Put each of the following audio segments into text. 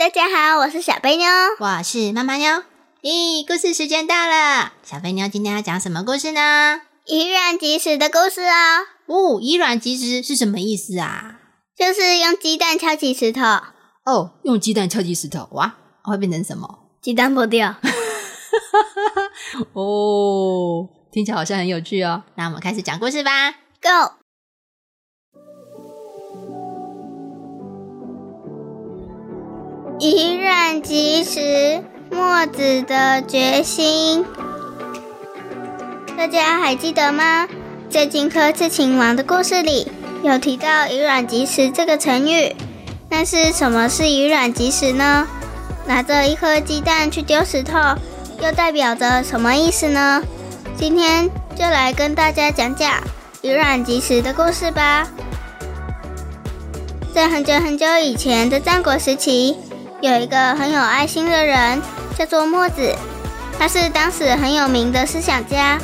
大家好，我是小贝妞，我是妈妈妞。咦，故事时间到了，小贝妞今天要讲什么故事呢？以卵击石的故事哦。哦，以卵击石是什么意思啊？就是用鸡蛋敲击石头。哦，用鸡蛋敲击石头，哇，会变成什么？鸡蛋破掉。哦，听起来好像很有趣哦。那我们开始讲故事吧，Go。以卵击石，墨子的决心。大家还记得吗？在荆轲刺秦王的故事里，有提到“以卵击石”这个成语。但是什么是以卵击石呢？拿着一颗鸡蛋去丢石头，又代表着什么意思呢？今天就来跟大家讲讲以卵击石的故事吧。在很久很久以前的战国时期。有一个很有爱心的人，叫做墨子。他是当时很有名的思想家，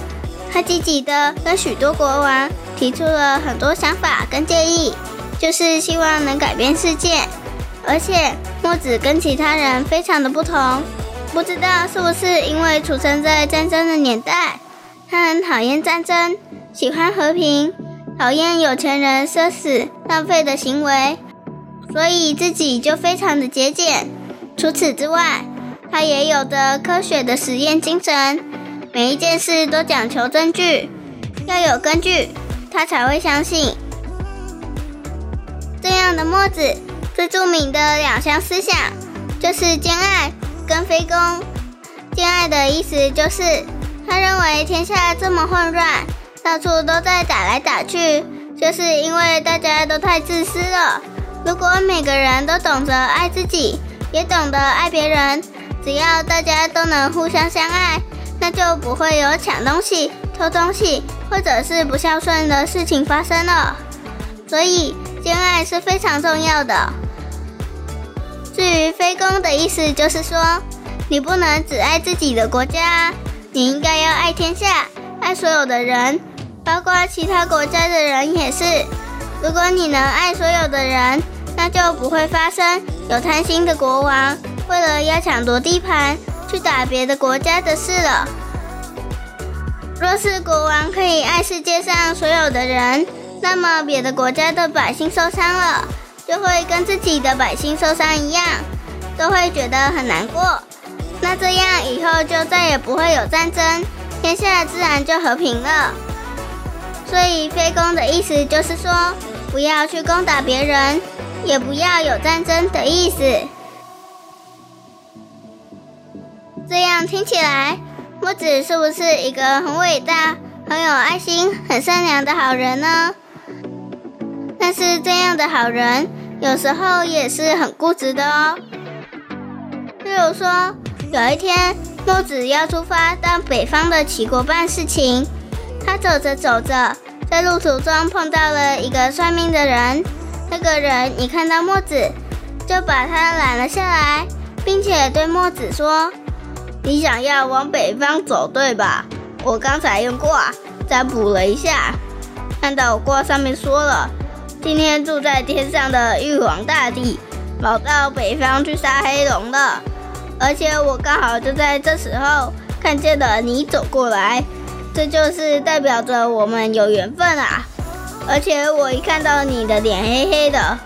他积极的跟许多国王提出了很多想法跟建议，就是希望能改变世界。而且墨子跟其他人非常的不同，不知道是不是因为出生在战争的年代，他很讨厌战争，喜欢和平，讨厌有钱人奢侈浪费的行为。所以自己就非常的节俭。除此之外，他也有着科学的实验精神，每一件事都讲求证据，要有根据，他才会相信。这样的墨子最著名的两项思想就是兼爱跟非攻。兼爱的意思就是，他认为天下这么混乱，到处都在打来打去，就是因为大家都太自私了。如果每个人都懂得爱自己，也懂得爱别人，只要大家都能互相相爱，那就不会有抢东西、偷东西或者是不孝顺的事情发生了。所以，兼爱是非常重要的。至于非攻的意思，就是说你不能只爱自己的国家，你应该要爱天下，爱所有的人，包括其他国家的人也是。如果你能爱所有的人，那就不会发生有贪心的国王为了要抢夺地盘去打别的国家的事了。若是国王可以爱世界上所有的人，那么别的国家的百姓受伤了，就会跟自己的百姓受伤一样，都会觉得很难过。那这样以后就再也不会有战争，天下自然就和平了。所以非攻的意思就是说，不要去攻打别人。也不要有战争的意思。这样听起来，墨子是不是一个很伟大、很有爱心、很善良的好人呢？但是这样的好人，有时候也是很固执的哦。例如说，有一天，墨子要出发到北方的齐国办事情，他走着走着，在路途中碰到了一个算命的人。那个人一看到墨子，就把他拦了下来，并且对墨子说：“你想要往北方走，对吧？我刚才用卦占卜了一下，看到我卦上面说了，今天住在天上的玉皇大帝跑到北方去杀黑龙了。而且我刚好就在这时候看见了你走过来，这就是代表着我们有缘分啊！”而且我一看到你的脸黑黑的，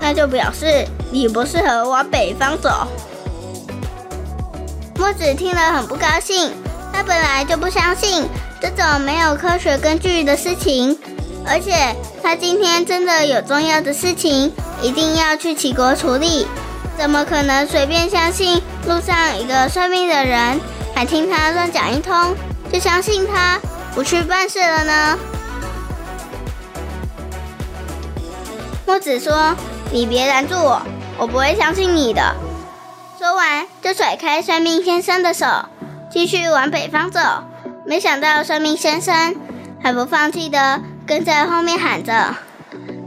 那就表示你不适合往北方走。墨子听了很不高兴，他本来就不相信这种没有科学根据的事情，而且他今天真的有重要的事情，一定要去齐国处理，怎么可能随便相信路上一个算命的人，还听他乱讲一通，就相信他不去办事了呢？墨子说：“你别拦住我，我不会相信你的。”说完就甩开算命先生的手，继续往北方走。没想到算命先生还不放弃的跟在后面喊着：“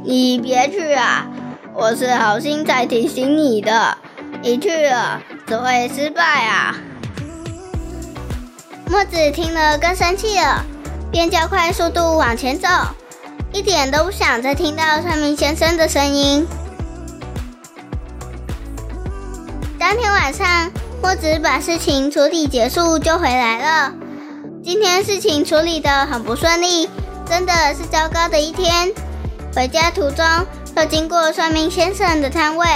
你别去啊！我是好心才提醒你的，你去了只会失败啊！”墨子听了更生气了，便加快速度往前走。一点都不想再听到算命先生的声音。当天晚上，墨子把事情处理结束就回来了。今天事情处理的很不顺利，真的是糟糕的一天。回家途中，又经过算命先生的摊位，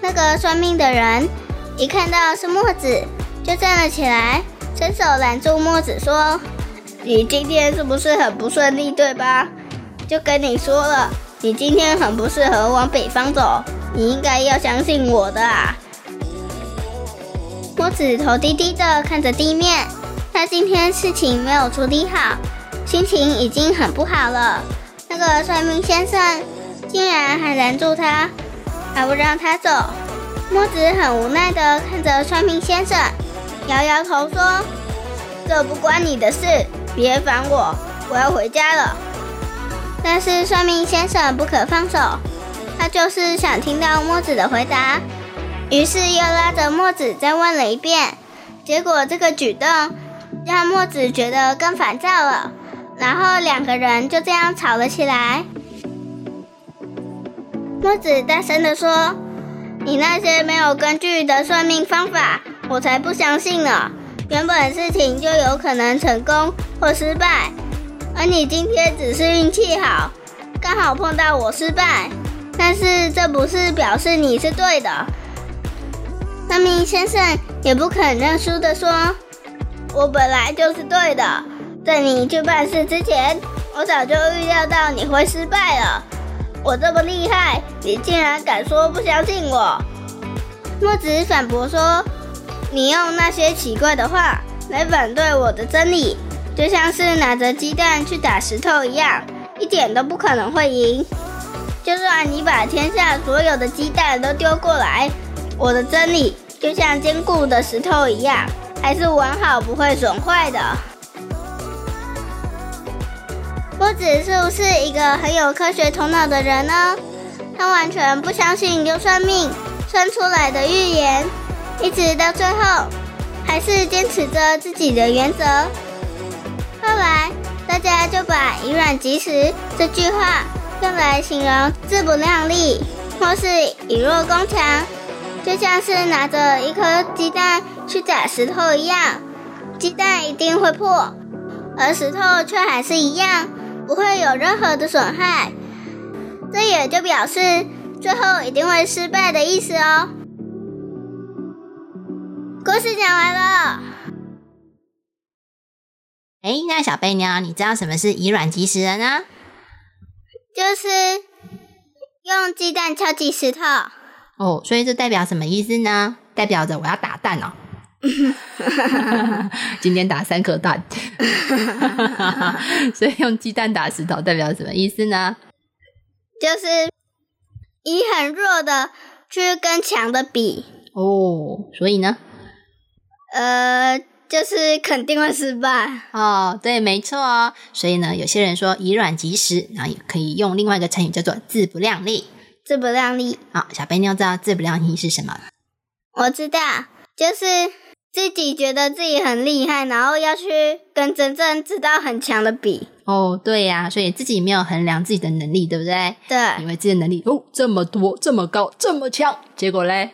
那个算命的人一看到是墨子，就站了起来，伸手拦住墨子说：“你今天是不是很不顺利，对吧？”就跟你说了，你今天很不适合往北方走，你应该要相信我的啊！墨子头低低的看着地面，他今天事情没有处理好，心情已经很不好了。那个算命先生竟然还拦住他，还不让他走。墨子很无奈的看着算命先生，摇摇头说：“这不关你的事，别烦我，我要回家了。”但是算命先生不可放手，他就是想听到墨子的回答，于是又拉着墨子再问了一遍。结果这个举动让墨子觉得更烦躁了，然后两个人就这样吵了起来。墨子大声地说：“你那些没有根据的算命方法，我才不相信呢！原本事情就有可能成功或失败。”而你今天只是运气好，刚好碰到我失败，但是这不是表示你是对的。那名先生也不肯认输的说：“我本来就是对的，在你去办事之前，我早就预料到你会失败了。我这么厉害，你竟然敢说不相信我？”墨子反驳说：“你用那些奇怪的话来反对我的真理。”就像是拿着鸡蛋去打石头一样，一点都不可能会赢。就算你把天下所有的鸡蛋都丢过来，我的真理就像坚固的石头一样，还是完好不会损坏的。波子是不是一个很有科学头脑的人呢？他完全不相信用算命算出来的预言，一直到最后，还是坚持着自己的原则。后来，大家就把“以卵击石”这句话用来形容自不量力，或是以弱攻强，就像是拿着一颗鸡蛋去砸石头一样，鸡蛋一定会破，而石头却还是一样，不会有任何的损害。这也就表示最后一定会失败的意思哦。故事讲完了。哎，那小贝妞，你知道什么是以卵击石了呢？就是用鸡蛋敲击石头。哦，所以这代表什么意思呢？代表着我要打蛋哦。今天打三颗蛋。所以用鸡蛋打石头代表什么意思呢？就是以很弱的去跟强的比。哦，所以呢？呃。就是肯定会失败哦，对，没错哦。所以呢，有些人说以卵击石，然后也可以用另外一个成语叫做自不量力。自不量力。好，小贝妞知道自不量力是什么？我知道，就是自己觉得自己很厉害，然后要去跟真正知道很强的比。哦，对呀，所以自己没有衡量自己的能力，对不对？对，以为自己的能力哦这么多，这么高，这么强，结果嘞？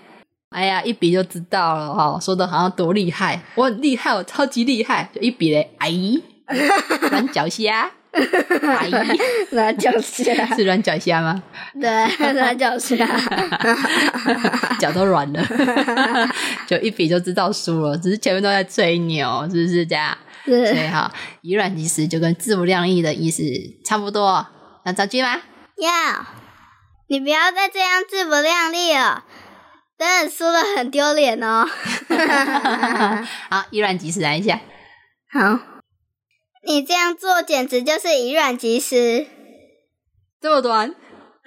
哎呀，一比就知道了哈，说的好像多厉害，我很厉害，我超级厉害，就一比嘞，哎，软脚虾，哎，软脚虾是软脚虾吗？对，软脚虾，脚都软了，就一比就知道输了，只是前面都在吹牛，是不是这样？是，所以哈，以软击石就跟自不量力的意思差不多，要造句吗？要，你不要再这样自不量力了。真的输了很丢脸哦！好，以卵击石来一下。好，你这样做简直就是以卵击石。这么短？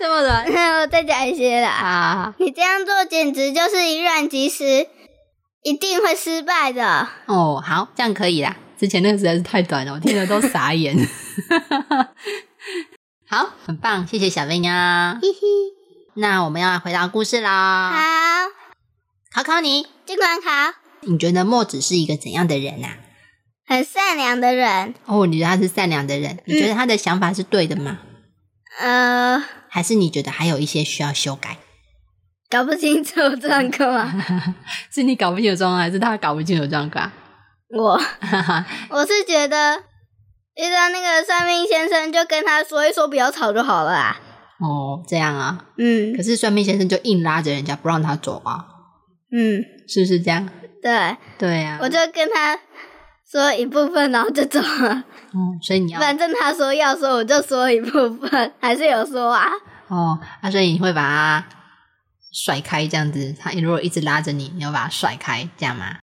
这么短我再讲一些啦。啊？你这样做简直就是以卵击石，一定会失败的。哦，好，这样可以啦。之前那个实在是太短了，我听了都傻眼。好，很棒，谢谢小妹啊。嘿嘿，那我们要来回答故事啦。好，考考你，尽管考，你觉得墨子是一个怎样的人啊？很善良的人。哦，你觉得他是善良的人？你觉得他的想法是对的吗？呃，还是你觉得还有一些需要修改？搞不清楚状况。啊 是你搞不清楚状况，还是他搞不清楚状况？我 我是觉得遇到那个算命先生，就跟他说一说，不要吵就好了啊。哦，这样啊。嗯可是算命先生就硬拉着人家不让他走啊，嗯，是不是这样？对，对呀、我就跟他说一部分，然后就走了。哦，所以你要反正他说要说，我就说一部分，还是有说啊。哦，啊，所以你会把他甩开这样子。他如果一直拉着你，你要把他甩开，这样吗？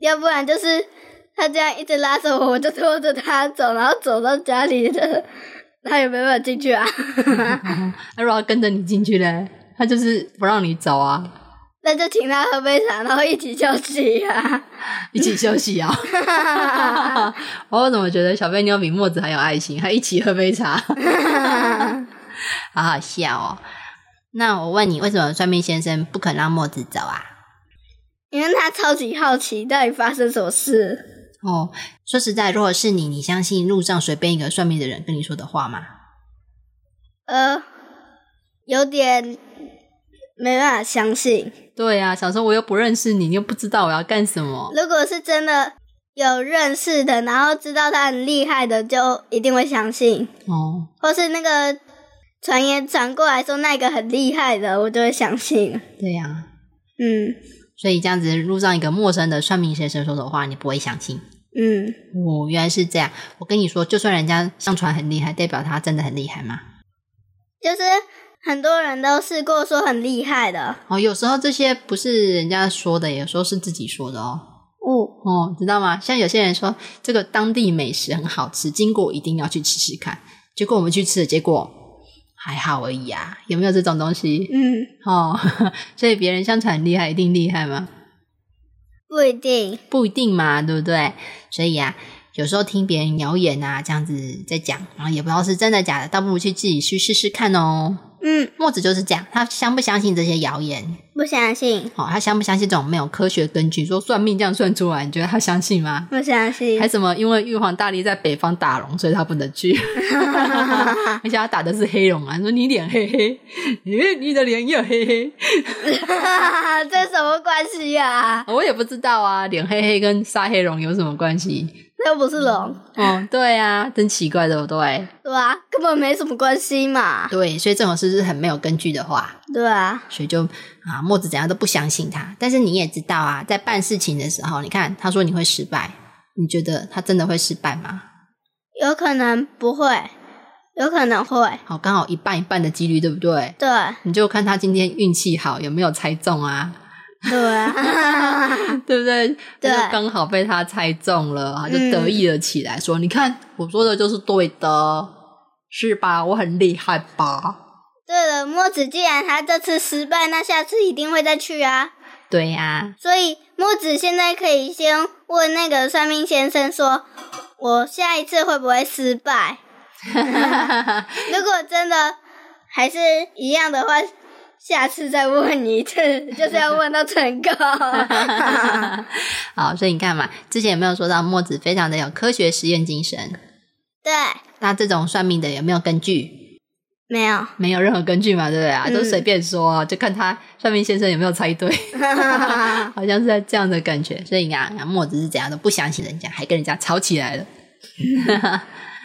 要不然就是他这样一直拉着我，我就拖着他走，然后走到家里的，他也没办法进去啊。他如果他跟着你进去嘞，他就是不让你走啊，那就请他喝杯茶，然后一起休息啊。一起休息啊。我怎么觉得小贝妞比墨子还有爱心，还一起喝杯茶，好好笑哦。那我问你，为什么算命先生不肯让墨子走啊？因为他超级好奇，到底发生什么事。哦，说实在，如果是你，你相信路上随便一个算命的人跟你说的话吗？呃，有点没办法相信。对呀、想说我又不认识你，你又不知道我要干什么。如果是真的有认识的，然后知道他很厉害的，就一定会相信。哦，或是那个传言传过来说那个很厉害的，我就会相信。对呀、嗯所以这样子路上一个陌生的算命先生说的话，你不会相信。嗯，哦，原来是这样。我跟你说，就算人家上传很厉害，代表他真的很厉害吗？就是很多人都试过说很厉害的。哦，有时候这些不是人家说的，有时候是自己说的哦。哦，哦，知道吗？像有些人说这个当地美食很好吃，经过一定要去吃吃看。结果我们去吃了，结果还好而已啊，有没有这种东西？嗯，哦，所以别人相传很厉害，一定厉害吗？不一定。不一定嘛，对不对？所以啊，有时候听别人谣言啊，这样子在讲，然后也不知道是真的假的，倒不如去自己去试试看哦。嗯，墨子就是这样，他相不相信这些谣言？不相信，哦，他相不相信这种没有科学根据，说算命这样算出来，你觉得他相信吗？不相信还。什么？因为玉皇大帝在北方打龙，所以他不能去。而且他打的是黑龙啊，说你脸黑黑，你你的脸也黑黑。这什么关系呀、啊？我也不知道啊，脸黑黑跟杀黑龙有什么关系？那又不是龙，哦，对啊，真奇怪，对不对？对啊、根本没什么关系嘛。对，所以这种事是很没有根据的话，对啊，所以就啊，墨子怎样都不相信他。但是你也知道啊，在办事情的时候，你看他说你会失败，你觉得他真的会失败吗？有可能不会，有可能会。好，刚好一半一半的几率，对不对？对你就看他今天运气好，有没有猜中啊？对啊，对不对？对刚好被他猜中了，他就得意了起来，说：“你看我说的就是对的，是吧？我很厉害吧？”对了，墨子既然他这次失败，那下次一定会再去啊。对呀、所以墨子现在可以先问那个算命先生说：“我下一次会不会失败？如果真的还是一样的话，下次再问你一次，就是要问到成功。好，所以你看嘛，之前有没有说到墨子非常的有科学实验精神？对，那这种算命的有没有根据？没有，没有任何根据嘛，对不对啊？嗯都随便说，就看他算命先生有没有猜对，好像是在这样的感觉。所以啊，墨子是怎样都不相信人家，还跟人家吵起来了。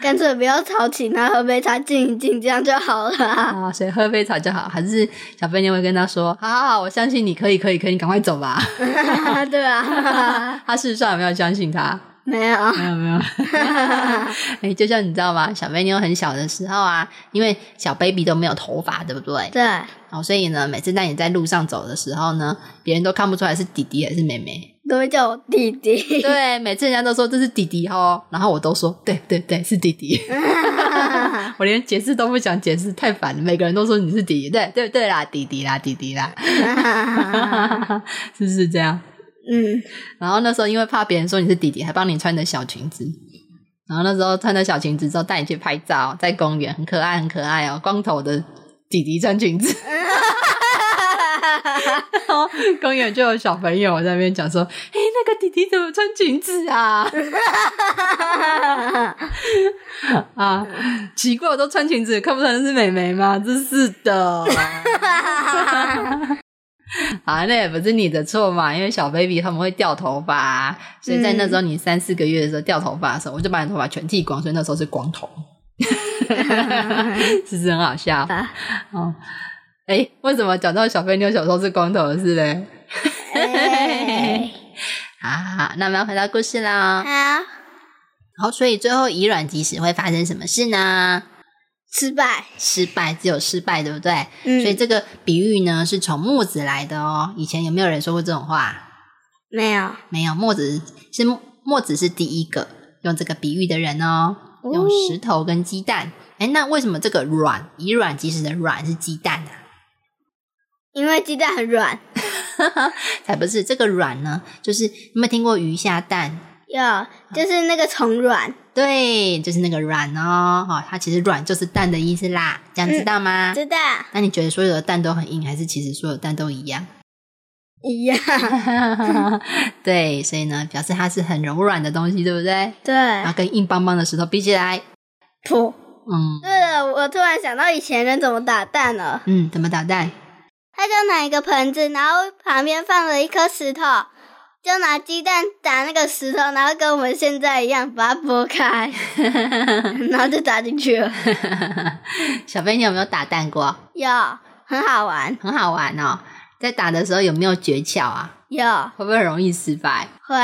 干脆不要吵起，拿喝杯茶静一静，这样就好了。啊，所以喝杯茶就好。还是小飞妞会跟他说：“好好好，我相信你可以，可以，可以，你赶快走吧。对啊，” 他事实上有没有相信他？没有，没有，没有。哎、就像你知道吗？小飞妞很小的时候啊，因为小 baby 都没有头发，对不对？对，哦，所以呢，每次当你在路上走的时候呢，别人都看不出来是弟弟还是妹妹，都会叫我弟弟。对，每次人家都说这是弟弟哦，然后我都说对对对是弟弟，我连解释都不想解释，太烦了。每个人都说你是弟弟，对对对啦，弟弟啦，弟弟啦，是不是这样？嗯，然后那时候因为怕别人说你是弟弟，还帮你穿的小裙子。然后那时候穿的小裙子之后带你去拍照，在公园很可爱很可爱哦，光头的弟弟穿裙子。然 后公园就有小朋友在那边讲说：“哎，那个弟弟怎么穿裙子啊？” 啊，奇怪，我都穿裙子，看不出来是美眉吗？真是的。啊，那也不是你的错嘛，因为小 baby 他们会掉头发，所以在那时候你三四个月的时候掉头发的时候，我就把你头发全剃光，所以那时候是光头，是不是很好笑？哦，哎，为什么讲到小飞妞小时候是光头的事嘞？好，那我们要回到故事啦。好，好，所以最后以卵击石会发生什么事呢？失败，失败，只有失败，对不对？嗯所以这个比喻呢是从墨子来的哦。以前有没有人说过这种话？没有，没有，墨子是墨子是第一个用这个比喻的人哦，哦用石头跟鸡蛋。哎，那为什么这个卵以卵击石的卵是鸡蛋呢、因为鸡蛋很软。才不是，这个软呢，就是有没有听过鱼下蛋？有，就是那个虫卵。对，就是那个卵哦，哈、它其实卵就是蛋的意思啦，这样知道吗？知道那你觉得所有的蛋都很硬，还是其实所有蛋都一样？一样。对，所以呢，表示它是很柔软的东西，对不对？对然后，跟硬邦邦的石头比起来，噗。嗯对了，我突然想到以前人怎么打蛋了。嗯，怎么打蛋？他就拿一个盆子，然后旁边放了一颗石头，就拿鸡蛋打那个石头，然后跟我们现在一样把它剥开，然后就打进去了。小飞，你有没有打蛋过？有，很好玩。很好玩哦。在打的时候有没有诀窍啊？有，会不会很容易失败？会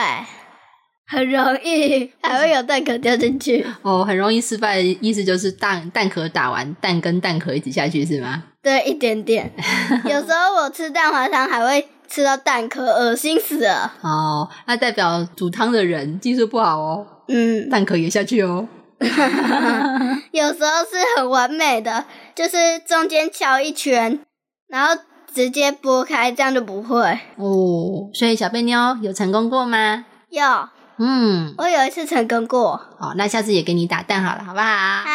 很容易，还会有蛋壳掉进去。哦，很容易失败的意思就是蛋蛋壳打完，蛋跟蛋壳一起下去是吗？对，一点点。有时候我吃蛋花汤还会吃到蛋壳，恶心死了。哦，那代表煮汤的人技术不好哦，嗯，蛋壳也下去哦。有时候是很完美的，就是中间敲一圈，然后直接剥开，这样就不会。哦，所以小贝妞有成功过吗？有，嗯，我有一次成功过。哦，那下次也给你打蛋好了，好不好？好，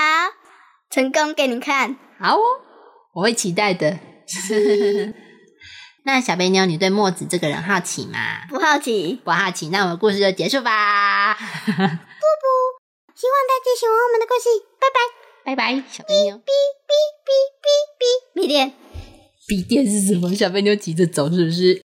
成功给你看。好哦，我会期待的。那小贝妞，你对墨子这个人好奇吗？不好奇，不好奇，那我们故事就结束吧。不不希望大家喜欢我们的故事。拜拜。拜拜，小贝妞。哔哔哔哔哔，密电。笔电是什么？小贝妞急着走，是不是？